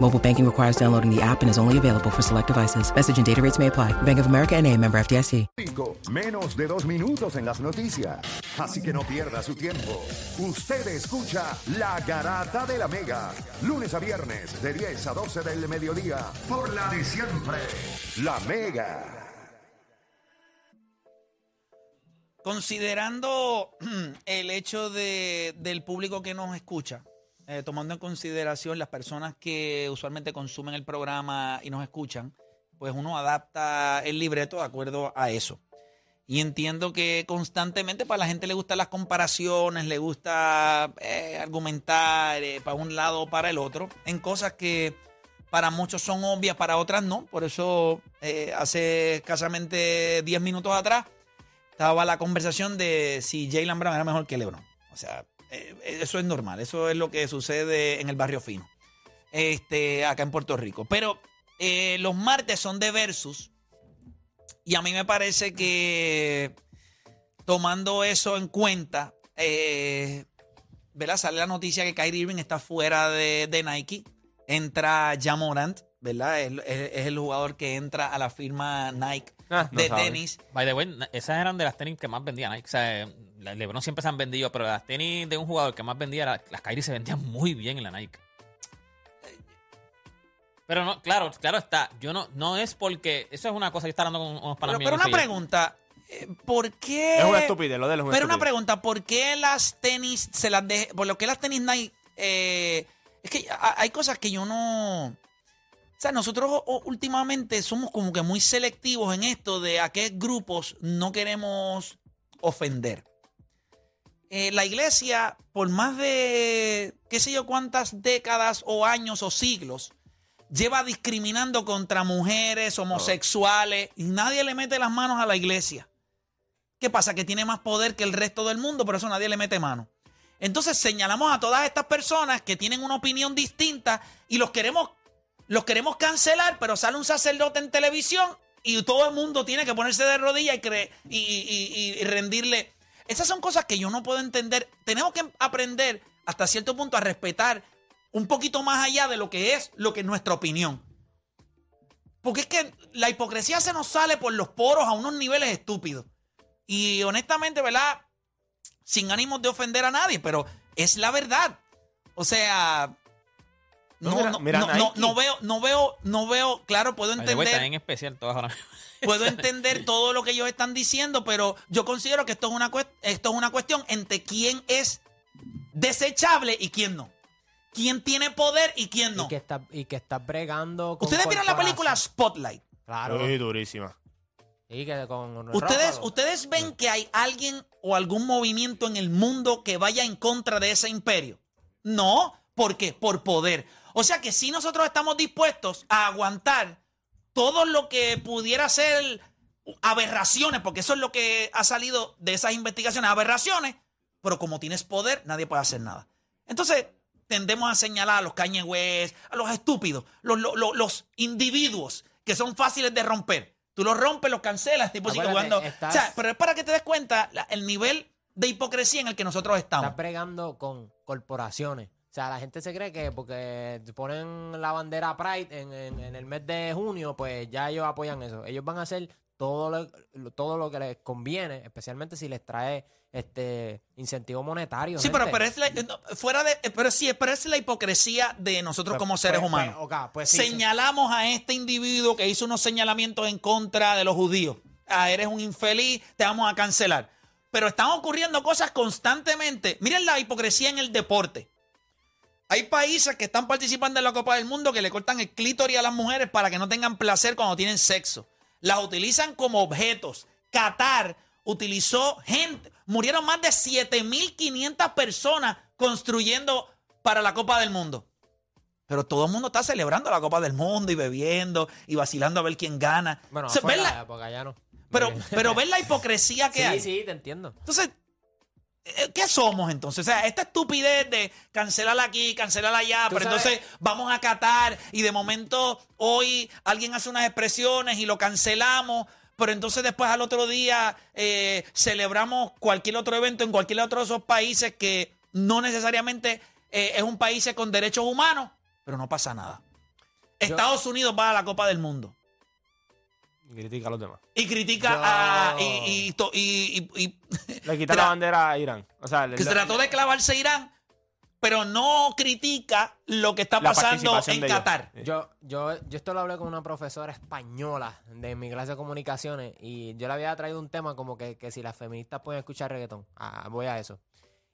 Mobile banking requires downloading the app and is only available for select devices. Message and data rates may apply. Bank of America and a member FDIC. Menos de dos minutos en las noticias. Así que no pierda su tiempo. Usted escucha La Garata de la Mega. Lunes a viernes de 10 a 12 del mediodía. Por la de siempre. La Mega. Considerando el hecho de, del público que nos escucha, eh, tomando en consideración las personas que usualmente consumen el programa y nos escuchan, pues uno adapta el libreto de acuerdo a eso. Y entiendo que constantemente para la gente le gustan las comparaciones, le gusta eh, argumentar eh, para un lado o para el otro, en cosas que para muchos son obvias, para otras no. Por eso hace escasamente 10 minutos atrás estaba la conversación de si Jalen Brown era mejor que LeBron. O sea, eh, eso es normal, eso es lo que sucede en el barrio fino, este, acá en Puerto Rico. Pero eh, los martes son de versus y a mí me parece que tomando eso en cuenta, eh, ¿verdad? Sale la noticia que Kyrie Irving está fuera de, de Nike, entra Jamorant, ¿verdad? Es, es- es el jugador que entra a la firma Nike Ah, de tenis. By the way, esas eran de las tenis que más vendían Nike. O sea, eh, las LeBron siempre se han vendido, pero las tenis de un jugador que más vendía, la- las Kyrie se vendían muy bien en la Nike. Pero no, claro, claro está. Yo no, no es porque. Eso es una cosa que está hablando con unos Pero, pero una pregunta, eh, ¿por qué? Es una estupidez, lo de una Pero una pregunta, ¿por qué las tenis se las de, por lo que las tenis Nike eh, es que ha- hay cosas que yo no o sea, nosotros últimamente somos como que muy selectivos en esto de a qué grupos no queremos ofender. Eh, la iglesia, por más de qué sé yo cuántas décadas o años o siglos, lleva discriminando contra mujeres, homosexuales, y nadie le mete las manos a la iglesia. ¿Qué pasa? Que tiene más poder que el resto del mundo, por eso nadie le mete mano. Entonces señalamos a todas estas personas que tienen una opinión distinta y los queremos, los queremos cancelar, pero sale un sacerdote en televisión y todo el mundo tiene que ponerse de rodillas y, y- y- y rendirle. Esas son cosas que yo no puedo entender. Tenemos que aprender hasta cierto punto a respetar un poquito más allá de lo que es lo que es nuestra opinión. Porque es que la hipocresía se nos sale por los poros a unos niveles estúpidos. Y honestamente, ¿verdad? Sin ánimos de ofender a nadie, pero es la verdad. O sea, No, no, mira- no, mira no, no, no veo, no veo, no veo, claro, puedo entender, en especial todas ahora. puedo entender todo lo que ellos están diciendo, pero yo considero que esto es una, esto es una cuestión entre quién es desechable y quién no. Quién tiene poder y quién no. Y que está, y que está bregando con Ustedes vieron la película. Spotlight. Claro. Sí, durísima. Y que con Ustedes, ustedes ven que hay alguien o algún movimiento en el mundo que vaya en contra de ese imperio. No, ¿por qué? Por poder. O sea que si nosotros estamos dispuestos a aguantar todo lo que pudiera ser aberraciones, porque eso es lo que ha salido de esas investigaciones, aberraciones, pero como tienes poder, nadie puede hacer nada. Entonces, tendemos a señalar a los West, a los estúpidos, los, los, los- individuos que son fáciles de romper. Tú los rompes, los cancelas, tipo sigue jugando. estás- O sea, pero es para que te des cuenta la- el nivel de hipocresía en el que nosotros estamos. Estás bregando con corporaciones. O sea, la gente se cree que porque ponen la bandera Pride en, en- en el mes de junio, pues ya ellos apoyan eso. Ellos van a hacer todo lo, todo lo que les conviene, especialmente si les trae este incentivo monetario. Sí, pero, gente. pero es la, no, fuera de, pero sí, pero es la hipocresía de nosotros Pues- como seres pues- humanos. pues, pues sí, Señalamos a este individuo que hizo unos señalamientos en contra de los judíos. Ah, eres un infeliz, te vamos a cancelar. pero están ocurriendo cosas constantemente. Miren la hipocresía en el deporte. Hay países que están participando en la Copa del Mundo que le cortan el clítoris a las mujeres para que no tengan placer cuando tienen sexo. Las utilizan como objetos. Qatar utilizó gente. Murieron más de 7.500 personas construyendo para la Copa del Mundo. Pero todo el mundo está celebrando la Copa del Mundo y bebiendo y vacilando a ver quién gana. Bueno, O sea, afuera, ¿ves la- porque allá no. pero, pero ves la hipocresía que sí, hay. sí, te entiendo. Entonces, ¿qué somos entonces? O sea, esta estupidez de cancelar aquí, cancelar allá, pero sabes- entonces vamos a Qatar y de momento hoy alguien hace unas expresiones y lo cancelamos, pero entonces después al otro día eh, celebramos cualquier otro evento en cualquier otro de esos países que no necesariamente eh, es un país con derechos humanos, pero no pasa nada. Estados Unidos va a la Copa del Mundo Y critica a los demás. y critica Yo- a... Y, y to- y- y- y- Le quita la bandera a Irán. O sea, le- que se trató de clavarse Irán, pero no critica lo que está pasando en. Qatar. Yo, yo, yo esto lo hablé con una profesora española de mi clase de comunicaciones y yo le había traído un tema como que, que si las feministas pueden escuchar reggaetón. Ah, voy a eso.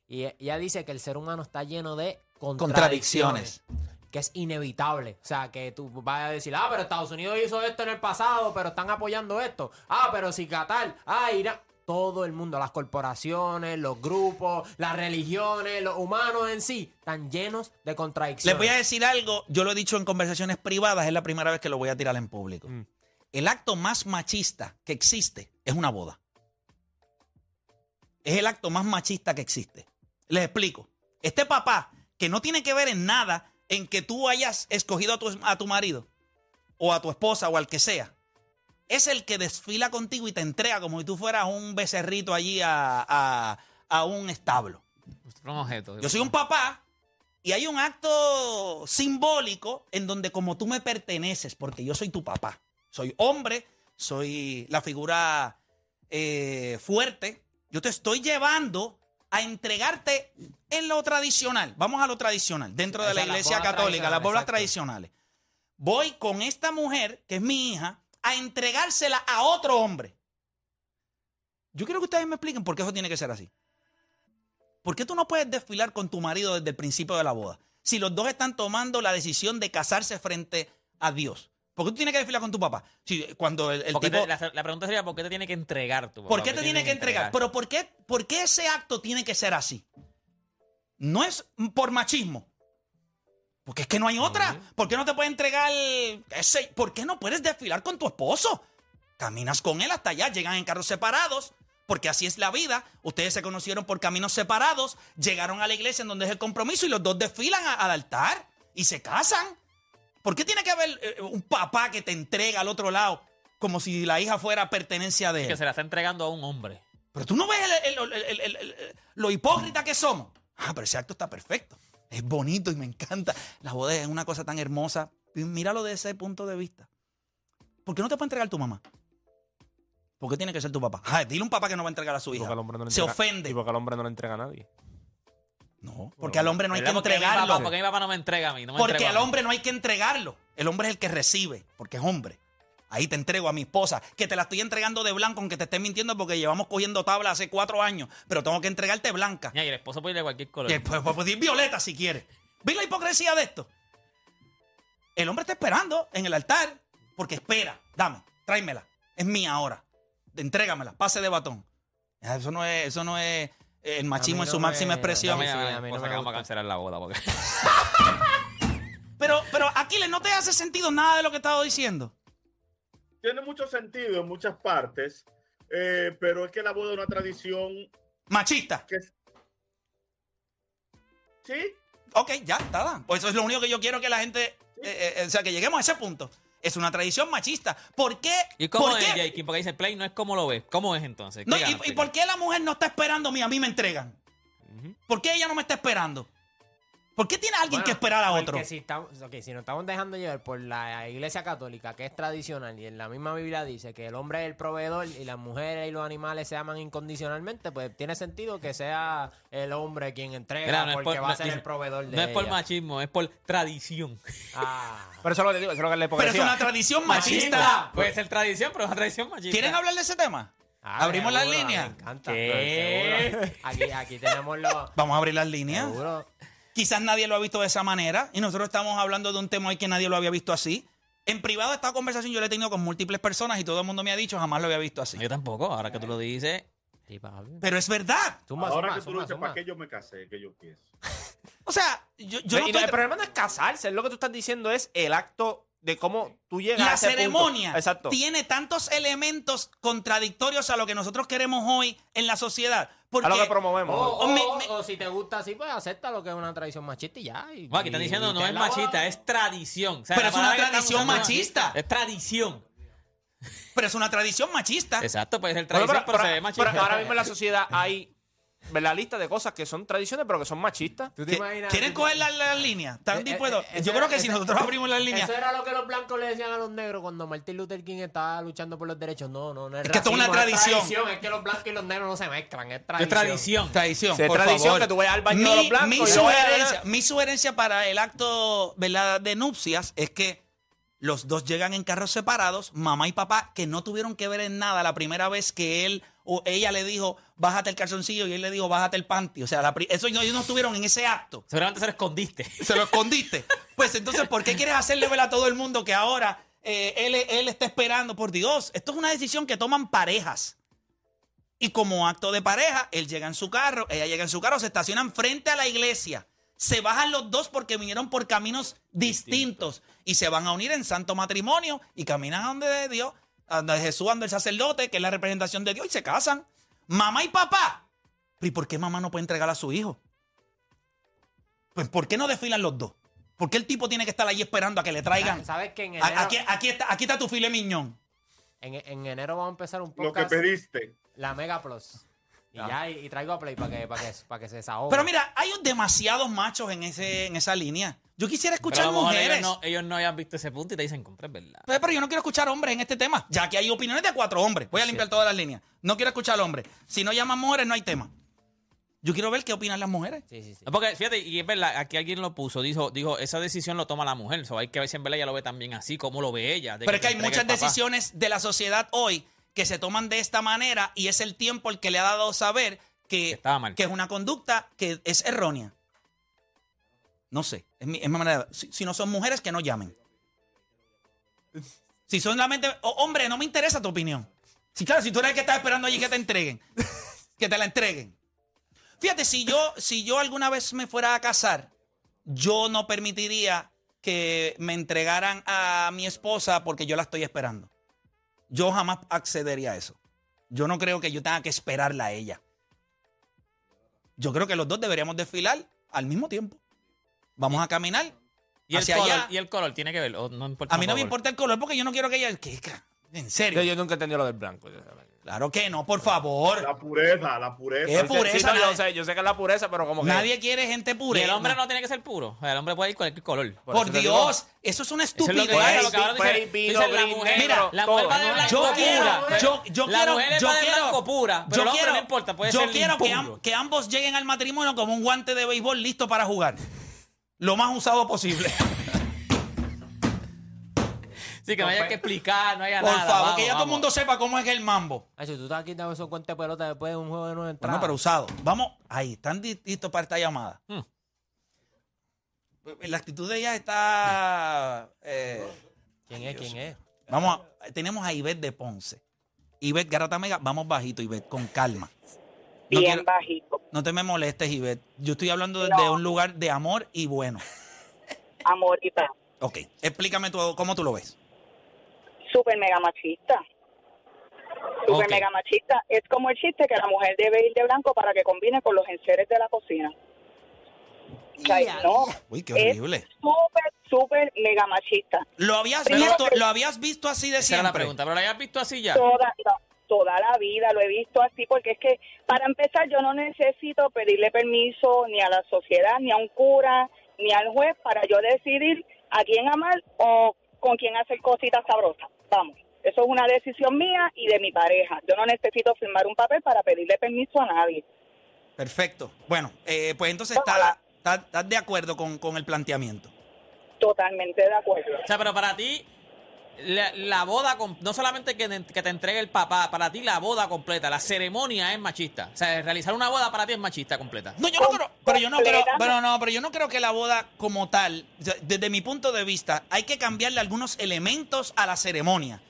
Y ella dice que el ser humano está lleno de contradicciones. Contradicciones. Que es inevitable. O sea, que tú vas a decir, ah, pero Estados Unidos hizo esto en el pasado, pero están apoyando esto. Ah, pero si Qatar, ah, Irán. Todo el mundo, las corporaciones, los grupos, las religiones, los humanos en sí, están llenos de Les contradicciones. voy a decir algo, yo lo he dicho en conversaciones privadas, es la primera vez que lo voy a tirar en público. Mm. El acto más machista que existe es una boda. Es el acto más machista que existe. Les explico. Este papá, que no tiene que ver en nada en que tú hayas escogido a tu, a tu marido, o a tu esposa, o al que sea, es el que desfila contigo y te entrega como si tú fueras un becerrito allí a, a- a un establo. Un objeto. Yo soy un papá y hay un acto simbólico en donde como tú me perteneces, porque yo soy tu papá. Soy hombre, soy la figura eh, fuerte. Yo te estoy llevando a entregarte en lo tradicional. Vamos a lo tradicional, dentro de Esa la es la iglesia católica, las exacto. tradicionales. Voy con esta mujer, que es mi hija, a entregársela a otro hombre. Yo quiero que ustedes me expliquen por qué eso tiene que ser así. ¿Por qué tú no puedes desfilar con tu marido desde el principio de la boda? Si los dos están tomando la decisión de casarse frente a Dios. ¿Por qué tú tienes que desfilar con tu papá? Si, cuando el, el ¿Por qué tipo... te- la, la pregunta sería, ¿por qué te tiene que entregar tu papá? ¿Por qué te tiene que entregar? Pero ¿por qué, ¿por qué ese acto tiene que ser así? No es por machismo. Porque es que no hay otra. ¿Por qué no te puede entregar ese? ¿Por qué no puedes desfilar con tu esposo? Caminas con él hasta allá, llegan en carros separados, porque así es la vida. Ustedes se conocieron por caminos separados, llegaron a la iglesia en donde es el compromiso y los dos desfilan a- al altar y se casan. ¿Por qué tiene que haber eh, un papá que te entrega al otro lado como si la hija fuera pertenencia de él? Que se la está entregando a un hombre. Pero tú no ves el- el- el- el- el- el- lo hipócrita que somos. Ah, pero ese acto está perfecto. Es bonito y me encanta. La boda es una cosa tan hermosa. Míralo desde ese punto de vista. ¿Por qué no te puede entregar tu mamá? ¿Por qué tiene que ser tu papá? Ah, dile a un papá que no va a entregar a su hija. porque al hombre no le Se entrega- ofende. Y porque al hombre no le entrega a nadie. No, porque al hombre no hay que entregarlo. papá- porque mi papá no me entrega a mí. No me Porque entrega a al mí. hombre no hay que entregarlo. El hombre es el que recibe, porque es hombre. Ahí te entrego a mi esposa, que te la estoy entregando de blanco, aunque te esté mintiendo porque llevamos cogiendo tabla hace cuatro años, pero tengo que entregarte blanca. Y el esposo puede ir de cualquier color. Y después puede pedir violeta si quiere. ¿Ves la hipocresía de esto? El hombre está esperando en el altar porque espera. Dame, tráemela. Es mía ahora. Entrégamela, pase de batón. Eso no es, eso no es el machismo en su máxima expresión. Dame Sí, a a mi mí no esposa me que vamos a cancelar la boda. Porque... Pero, pero Aquiles, ¿no te hace sentido nada de lo que he estado diciendo? tiene mucho sentido en muchas partes, eh, pero es que la boda es una tradición Machista. que es- sí, Ok, ya, está. Pues eso es lo único que yo quiero que la gente. eh, eh, o sea, que lleguemos a ese punto. Es una tradición machista. ¿Por qué? ¿Y cómo ¿por es, qué? Jake? Porque dice Play no es como lo ves. ¿Cómo es entonces? No, ¿Qué y, por qué la mujer no está esperando a mí? A mí me entregan. ¿Por qué ella no me está esperando? ¿Por qué tiene alguien Bueno, que esperar a porque otro? Si, estamos, ok, si nos estamos dejando llevar por la iglesia católica, que es tradicional, y en la misma Biblia dice que el hombre es el proveedor y las mujeres y los animales se aman incondicionalmente, pues tiene sentido que sea el hombre quien entrega no porque por- va a ser dice- el proveedor de No es por ella. machismo, es por tradición. Ah. Pero eso es lo que te digo, eso es lo que la Pero es una tradición machista. Machista. Puede ser tradición, pero es una tradición machista. ¿Quieren hablar de ese tema? Ah, ¿Abrimos las seguro, líneas? Me encanta. Aquí, aquí tenemos los. Vamos a abrir las líneas. Seguro. Quizás nadie lo ha visto de esa manera y nosotros estamos hablando de un tema hoy que nadie lo había visto así. En privado esta conversación yo la he tenido con múltiples personas y todo el mundo me ha dicho jamás lo había visto así. Yo tampoco, ahora que tú lo dices. Sí. Pero es verdad. Suma, Ahora suma, que tú lo dices. ¿para qué yo me casé? Que yo pienso. O sea, yo, yo no y no, estoy- el problema no es casarse, lo que tú estás diciendo es el acto de cómo tú llegas a La ese punto. ceremonia Exacto. tiene tantos elementos contradictorios a lo que nosotros queremos hoy en la sociedad. Porque A lo que promovemos. o- Me- o- me- o si te gusta así, pues acepta lo que es una tradición machista y ya. y- Bueno, aquí están diciendo y no es machista, es tradición. O sea, Pero es una tradición es- machista. Es tradición. pero es una tradición machista. Exacto, puede ser Bueno, tradición, pero, pero- se ve machista. pero ahora mismo en la sociedad hay la lista de cosas que son tradiciones, pero que son machistas. ¿Tú te ¿Qui- imaginas? ¿Quieren tú- coger las las líneas? ¿Están Eh, eh, dispuestos? eh, Yo creo que era- si eso- nosotros abrimos las líneas. Eso era lo que los blancos le decían a los negros cuando Martin Luther King estaba luchando por los derechos. No, no, no es Es que esto es una tradición. Es que los blancos y los negros no se mezclan, es Es tradición. tradición. Tradición, Si es por tradición favor. que tú vayas al baño mi, de los blancos mi sugerencia, mi sugerencia para el acto ¿verdad? de nupcias es que los dos llegan en carros separados, mamá y papá, que no tuvieron que ver en nada la primera vez que él o ella le dijo, bájate el calzoncillo, y él le dijo, bájate el panty. O sea, la pri- eso ellos no estuvieron en ese acto. Seguramente se lo escondiste. Se lo escondiste. Pues entonces, ¿por qué quieres hacerle ver a todo el mundo que ahora eh, él, él está esperando? Por Dios, esto es una decisión que toman parejas. Y como acto de pareja, él llega en su carro, ella llega en su carro, se estacionan frente a la iglesia. Se bajan los dos porque vinieron por caminos distintos y se van a unir en santo matrimonio y caminan a donde de Dios, a donde Jesús, donde el sacerdote, que es la representación de Dios, y se casan. Mamá y papá. ¿Y por qué mamá no puede entregar a su hijo? Pues ¿por qué no desfilan los dos? ¿Por qué el tipo tiene que estar ahí esperando a que le traigan? ¿Sabes que en enero, Aquí, aquí está, aquí está tu file miñón. en, en enero vamos a empezar un Lo que pediste. la Mega Plus. Y ya, y, y traigo a Play para que, para que, para que se desahogue. Pero mira, hay demasiados machos en, ese, en esa línea. Yo quisiera escuchar mujeres. ellos no, ellos no hayan visto ese punto y te dicen, compra, verdad. Pero, pero yo no quiero escuchar hombres en este tema, ya que hay opiniones de cuatro hombres. Voy a limpiar todas las líneas. No quiero escuchar hombres. Si no llaman mujeres, no hay tema. Yo quiero ver qué opinan las mujeres. Sí, sí, sí. Porque fíjate, y es verdad, aquí alguien lo puso, dijo, dijo esa decisión lo toma la mujer. Hay que ver si en verdad ella lo ve también así, como lo ve ella. de Pero es que hay muchas decisiones de la sociedad hoy que se toman de esta manera y es el tiempo el que le ha dado saber que, Que estaba mal. que es una conducta que es errónea. No sé, es mi, es mi manera. si no son mujeres, que no llamen. Si son solamente oh, hombre, no me interesa tu opinión. Si claro, si tú eres el que estás esperando allí que te entreguen, que te la entreguen. Fíjate, si yo, si yo alguna vez me fuera a casar, yo no permitiría que me entregaran a mi esposa porque yo la estoy esperando. Yo jamás accedería a eso. Yo no creo que yo tenga que esperarla a ella. Yo creo que los dos deberíamos desfilar al mismo tiempo. Vamos a caminar ¿Y el, hacia color, allá. ¿Y el color tiene que ver? ¿O no importa A mí no me importa el color porque yo no quiero que ella... ¿Qué? En serio. Yo, yo nunca entendí lo del blanco. Claro que no, por favor. La pureza, la pureza. ¿Qué sí, pureza? no, yo, sé, yo sé que es la pureza, pero como que. Nadie quiere gente Y pura. el hombre no tiene que ser puro. El hombre puede ir con el color. Por Por eso te Dios, eso es una estupidez. dice la mujer. la va de blanco yo pura. quiero, yo, yo la quiero, mujer yo va de quiero, blanco pura. Pero yo quiero, no importa, puede yo ser quiero que, que ambos lleguen al matrimonio con un guante de béisbol listo para jugar. Lo más usado posible. Sí, que no haya que explicar, no haya Por nada. favor, vamos, que ya todo el mundo sepa cómo es el mambo. Ay, si tú estás quitando esos cuentos de pelota después de un juego de nueve entradas. Bueno, pero usado. Vamos, ahí, están listos para esta llamada. Hmm. La actitud de ella está. eh, ¿Quién es? ¿Quién es? vamos, a- tenemos a Ivette de Ponce. Ivette Garata Mega, vamos bajito, Ivette, con calma. No, bien quiero- bajito. no te me molestes, Ivette. Yo estoy hablando de, No. de un lugar de amor y bueno. Amor y paz. Ok, explícame tú, cómo tú lo ves. Súper mega machista. Súper mega machista. Es como el chiste que la mujer debe ir de blanco para que combine con los enseres de la cocina. O sea, no. Uy, qué Es horrible. súper, súper mega machista. ¿Lo habías, Primero visto, que- ¿Lo habías visto así de Esa era la siempre? pregunta. ¿Pero la hayas visto así ya? Toda, no, toda la vida lo he visto así, porque es que para empezar yo no necesito pedirle permiso ni a la sociedad, ni a un cura, ni al juez para yo decidir a quién amar o con quién hacer cositas sabrosas. Vamos, eso es una decisión mía y de mi pareja. Yo no necesito firmar un papel para pedirle permiso a nadie. Perfecto. Bueno, eh, pues entonces estás está, estás de acuerdo con, con el planteamiento. Totalmente de acuerdo. O sea, pero para ti, la, la boda, no solamente que, te- que te entregue el papá, para ti la boda completa, la ceremonia es machista. O sea, realizar una boda para ti es machista completa. No, yo no creo, pero yo no creo, pero no, pero yo no creo que la boda como tal, desde mi punto de vista, hay que cambiarle algunos elementos a la ceremonia.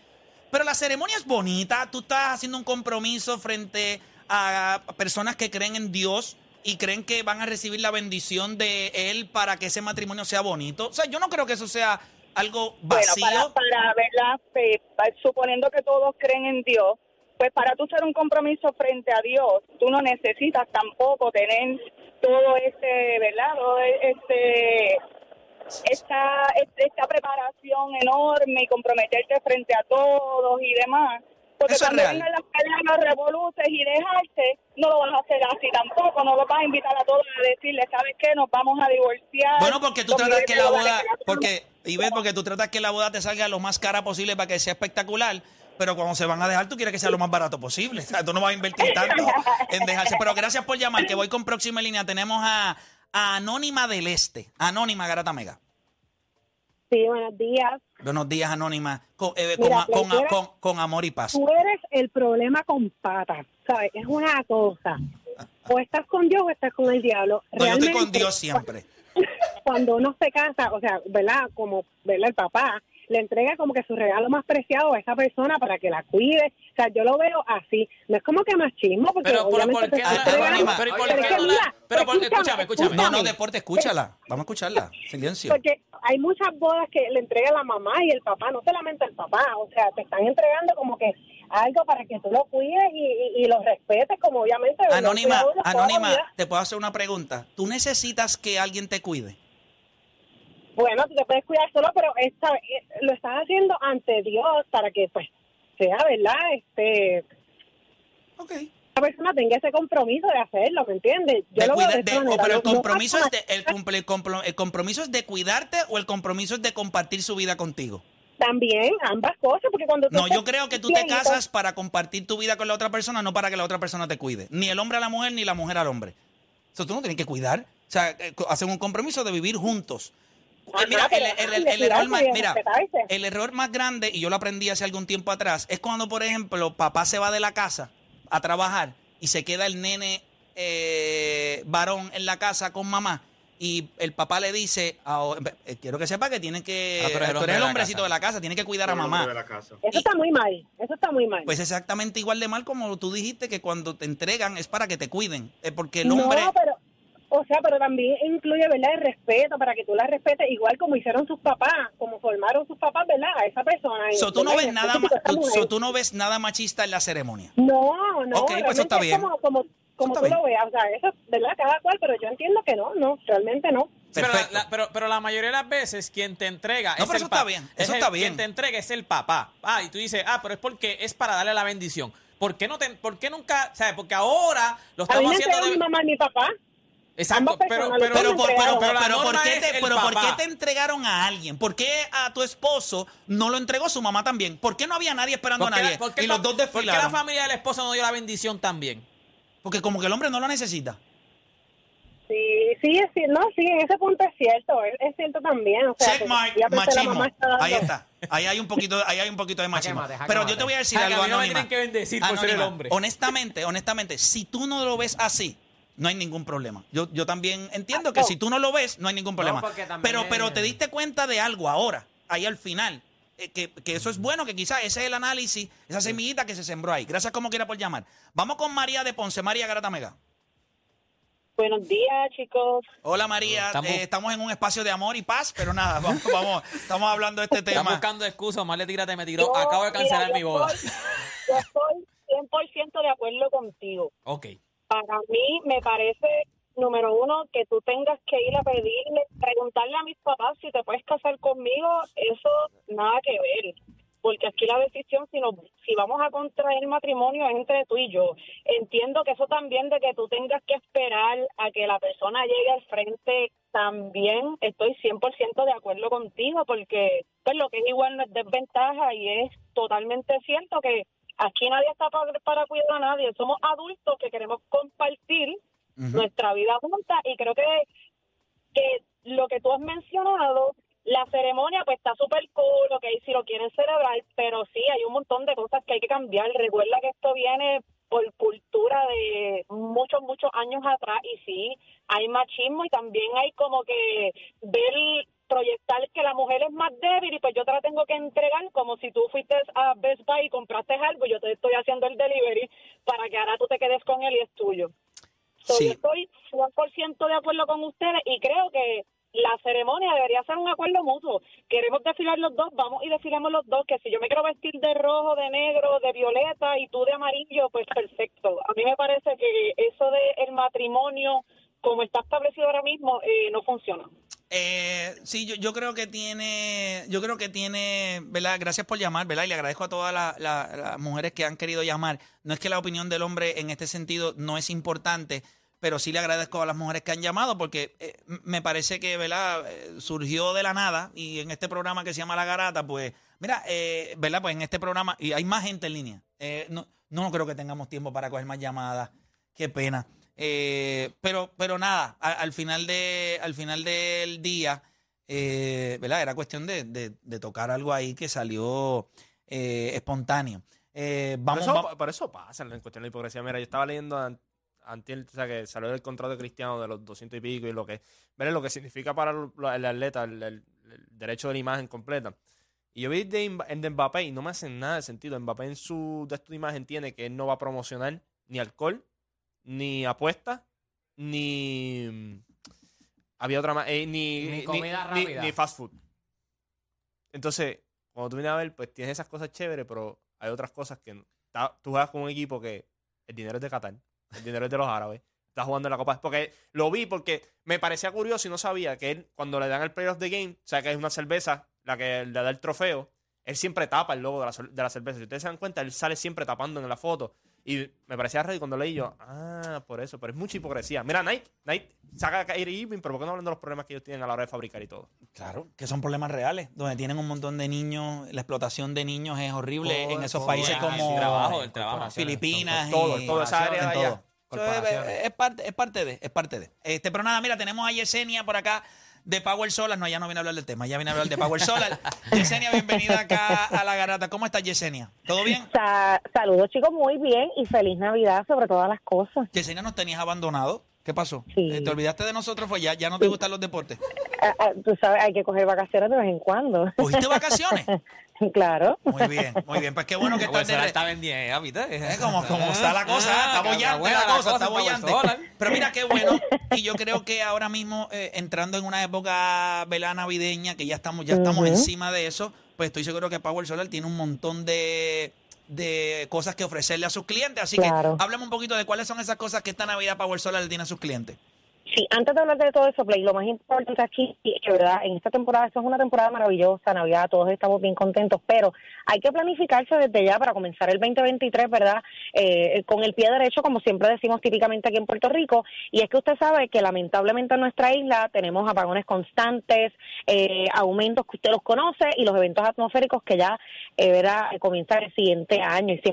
Pero la ceremonia es bonita, tú estás haciendo un compromiso frente a personas que creen en Dios y creen que van a recibir la bendición de él para que ese matrimonio sea bonito. O sea, yo no creo que eso sea algo vacío. Bueno, para, para. Pues, suponiendo que todos creen en Dios, pues para tú hacer un compromiso frente a Dios, tú no necesitas tampoco tener todo este, ¿verdad? Todo este esta, esta preparación enorme y comprometerte frente a todos y demás. Porque Eso es real. vengan las peleas, los revoluces y dejarse, no lo vas a hacer así tampoco. No los vas a invitar a todos a decirle, ¿sabes qué? Nos vamos a divorciar. Bueno, porque tú tratas que la boda, porque, y ves, porque tú tratas que la boda te salga lo más cara posible para que sea espectacular, pero cuando se van a dejar, tú quieres que sea lo más barato posible. O sea, tú no vas a invertir tanto en dejarse. Pero gracias por llamar, que voy con próxima línea. Tenemos a, a Anónima del Este. Anónima Garata Mega. Sí, buenos días. Buenos días, Anónima. Con, eh, con, Mira, con- cualquiera- con- con amor y paz. Tú eres el problema con patas, ¿sabes? Es una cosa. O estás con Dios o estás con el diablo. No, yo estoy con Realmente, Dios siempre. Cuando uno se casa, o sea, ¿verdad? Como, ¿verdad? El papá le entrega como que su regalo más preciado a esa persona para que la cuide. O sea, yo lo veo así. No es como que machismo, porque Pero, pero, obviamente ¿por te qué está no la- entregando- pero, ¿y por Pero qué es que no la- mira, pero por- escúchame, escúchame. No, no, deporte, escúchala. Vamos a escucharla. Silencio. Porque hay muchas bodas que le entrega la mamá y el papá, no solamente el papá, o sea, te están entregando como que algo para que tú lo cuides y, y- y lo respetes, como obviamente. Anónima, Anónima, te puedo hacer una pregunta. ¿Tú necesitas que alguien te cuide? Bueno, tú te puedes cuidar solo, pero esta, lo estás haciendo ante Dios para que, pues, sea verdad, este. Ok. La persona tenga ese compromiso de hacerlo, ¿me entiendes? Yo De lo veo cuida- de de- esa o- manera, pero el no- no compromiso es de, el, cumple- el compro- el compromiso es de cuidarte o el compromiso es de compartir su vida contigo. También, ambas cosas, porque cuando tú No, yo creo que tú te casas para compartir tu vida con la otra persona, no para que la otra persona te cuide. Ni el hombre a la mujer, ni la mujer al hombre. Eso tú no tienes que cuidar. O sea, eh, hacen un compromiso de vivir juntos. Eh, mira, el, el- el- de el error más, mira, el error grande, y yo lo aprendí hace algún tiempo atrás, es cuando, por ejemplo, papá se va de la casa a trabajar y se queda el nene eh, varón en la casa con mamá. Y el papá le dice, eh, quiero que sepa que tiene que, Ah, tú eres el hombre de hombrecito de la casa, tiene que cuidar a mamá. hombre de la casa. Eso está muy mal, eso está muy mal. Pues exactamente igual de mal como tú dijiste que cuando te entregan es para que te cuiden. Eh, porque el hombre. No, pero, o sea, pero también incluye, ¿verdad? El respeto, para que tú la respetes, igual como hicieron sus papás, como formaron sus papás, ¿verdad? A esa persona. Y, So, tú, no ¿verdad? ves nada tú, so, tú no ves nada machista en la ceremonia. No, no, Ok, pues eso está es bien. como, como, como tú bien. lo veas, o sea, eso, ¿verdad? Cada cual, pero yo entiendo que no, no, realmente no. Pero la, pero, pero la mayoría de las veces quien te entrega No, es pero el eso está bien, es eso el- está bien. Quien te entrega es el papá. Ah, y tú dices, ah, pero es porque es para darle la bendición. ¿Por qué no te, por qué nunca, sabes? Porque ahora lo A mí estamos me haciendo de mi mamá y mi papá. Exacto, pero pero Pero, por, pero, pero, la pero, ¿por qué te, pero ¿por qué te entregaron a alguien? ¿Por qué a tu esposo no lo entregó su mamá también? ¿Por qué no había nadie esperando a ¿Por qué la- nadie? por qué y los dos ¿Por qué la desfilaron. familia del esposo no dio la bendición también? Porque como que el hombre no lo necesita. Sí, sí, es, ci- no, sí, en ese punto es cierto, es, es cierto también. O sea, Checkmark, la machismo. está Ahí está. Ahí hay un poquito, ahí hay un poquito de machismo. Pero yo te voy a decir que algo, a mí no me tienen que bendecir por ser el hombre. Honestamente, honestamente, si tú no lo ves así, no hay ningún problema. Yo, yo también entiendo Ah, que no. si tú no lo ves, no hay ningún problema. pero, es- pero te diste cuenta de algo ahora, ahí al final. eh, que, que eso es bueno, que quizás ese es el análisis, esa semillita que se sembró ahí. Gracias como quiera por llamar. Vamos con María de Ponce, María Garata Mega. Buenos días, chicos. Hola María, Estamos- Eh, estamos en un espacio de amor y paz, pero nada, vamos, vamos, estamos hablando de este Estás tema. buscando excusas, más le tírate, me tiró. Yo, Acabo de cancelar mira, mi boda. estoy- Yo estoy 100% de acuerdo contigo. Ok. Para mí me parece, número uno, que tú tengas que ir a pedirle, preguntarle a mis papás si te puedes casar conmigo, eso nada que ver. Porque aquí la decisión, si, nos, si vamos a contraer matrimonio, es entre tú y yo. Entiendo que eso también de que tú tengas que esperar a que la persona llegue al frente, también estoy 100% de acuerdo contigo, porque pues lo que es igual no es desventaja y es totalmente cierto que aquí nadie está para, para cuidar a nadie. Somos adultos que queremos compartir nuestra vida junta y creo que, que lo que tú has mencionado la ceremonia pues está súper cool, ok, si lo quieren celebrar, pero sí, hay un montón de cosas que hay que cambiar. Recuerda que esto viene por cultura de muchos, muchos años atrás y sí, hay machismo y también hay como que ver, proyectar que la mujer es más débil y pues yo te la tengo que entregar como si tú fuiste a Best Buy y compraste algo, yo te estoy haciendo el delivery para que ahora tú te quedes con él y es tuyo. So, Sí. Yo estoy 100% de acuerdo con ustedes y creo que la ceremonia debería ser un acuerdo mutuo. Queremos desfilar los dos, vamos y desfilamos los dos, que si yo me quiero vestir de rojo, de negro, de violeta y tú de amarillo, pues perfecto. A mí me parece que eso de el matrimonio, como está establecido ahora mismo, eh, no funciona. Eh, sí, yo, yo creo que tiene, yo creo que tiene, ¿verdad? Gracias por llamar, ¿verdad? Y le agradezco a todas la- la- las mujeres que han querido llamar. No es que la opinión del hombre en este sentido no es importante, pero sí le agradezco a las mujeres que han llamado porque eh, me parece que, ¿verdad? Eh, surgió de la nada y en este programa que se llama La Garata, pues, mira, eh, ¿verdad? Pues en este programa, y hay más gente en línea. Eh, no, no creo que tengamos tiempo para coger más llamadas. Qué pena. Eh, pero, pero nada, a- al final de, al final del día, eh, ¿verdad? Era cuestión de, de- de tocar algo ahí que salió eh, espontáneo. Eh, vamos, por, eso, va- por eso pasa en cuestión de la hipocresía. Mira, yo estaba leyendo an- antier, o sea, que salió el contrato de Cristiano de los 200 y pico y lo que, ¿verdad? lo que significa para el, atleta el, el- el derecho de la imagen completa. Y yo vi de, de Mbappé y no me hace nada de sentido. Mbappé en su de esta imagen tiene que él no va a promocionar ni alcohol, ni apuestas, ni... Había otra más, eh, ni, Ni comida ni- rápida. ni fast food. Entonces, cuando tú vienes a ver, pues tienes esas cosas chéveres, pero hay otras cosas que. Ta- tú juegas con un equipo que el dinero es de Qatar, el dinero es de los árabes. Estás jugando en la Copa. Porque lo vi porque me parecía curioso y no sabía que él, cuando le dan el Player of the Game, o sea, que es una cerveza, la que le da el trofeo, él siempre tapa el logo de la, de la cerveza. Si ustedes se dan cuenta, él sale siempre tapando en la foto. Y me parecía raro y cuando leí yo, ah, por eso, pero es mucha hipocresía. Mira, Nike, Nike saca a Kyrie Irving, pero ¿por qué no hablan de los problemas que ellos tienen a la hora de fabricar y todo? Claro, que son problemas reales, donde tienen un montón de niños, la explotación de niños es horrible en esos Todo, países como el trabajo, el trabajo. Filipinas, Todo, y- todo esa área en de todo. allá. Es, es parte, es parte de, es parte de. Este, pero nada, mira, tenemos a Yesenia por acá de Power Solar. No, ya no viene a hablar del tema, ya viene a hablar de Power Solar. Yesenia, bienvenida acá a la garata. ¿Cómo estás, Yesenia? ¿Todo bien? Sa- saludos chicos, muy bien y feliz Navidad sobre todas las cosas. Yesenia, nos tenías abandonado. ¿Qué pasó? Sí. Eh, ¿Te olvidaste de nosotros? Fue ya, ya no te gustan los deportes. Ah, ah, tú sabes, hay que coger vacaciones de vez en cuando. ¿Cogiste vacaciones? claro. Muy bien, muy bien. Pues qué bueno que estás de está vendiendo, ¿viste? Es como, como está la cosa, Ah, está bollante la cosa, está bollante. Pero mira qué bueno, y yo creo que ahora mismo, eh, entrando en una época velada navideña, que ya estamos, ya estamos encima de eso, pues estoy seguro que Power Solar tiene un montón de, de cosas que ofrecerle a sus clientes. Así Claro. que háblame un poquito de cuáles son esas cosas que esta Navidad Power Solar le tiene a sus clientes. Sí, antes de hablar de todo eso, Play, lo más importante aquí es que, ¿verdad? En esta temporada, esto es una temporada maravillosa, Navidad, todos estamos bien contentos, pero hay que planificarse desde ya para comenzar el 2023, ¿verdad? Eh, con el pie derecho, como siempre decimos típicamente aquí en Puerto Rico, y es que usted sabe que lamentablemente en nuestra isla tenemos apagones constantes, eh, aumentos que usted los conoce y los eventos atmosféricos que ya, eh, ¿verdad? Comienzan el siguiente año y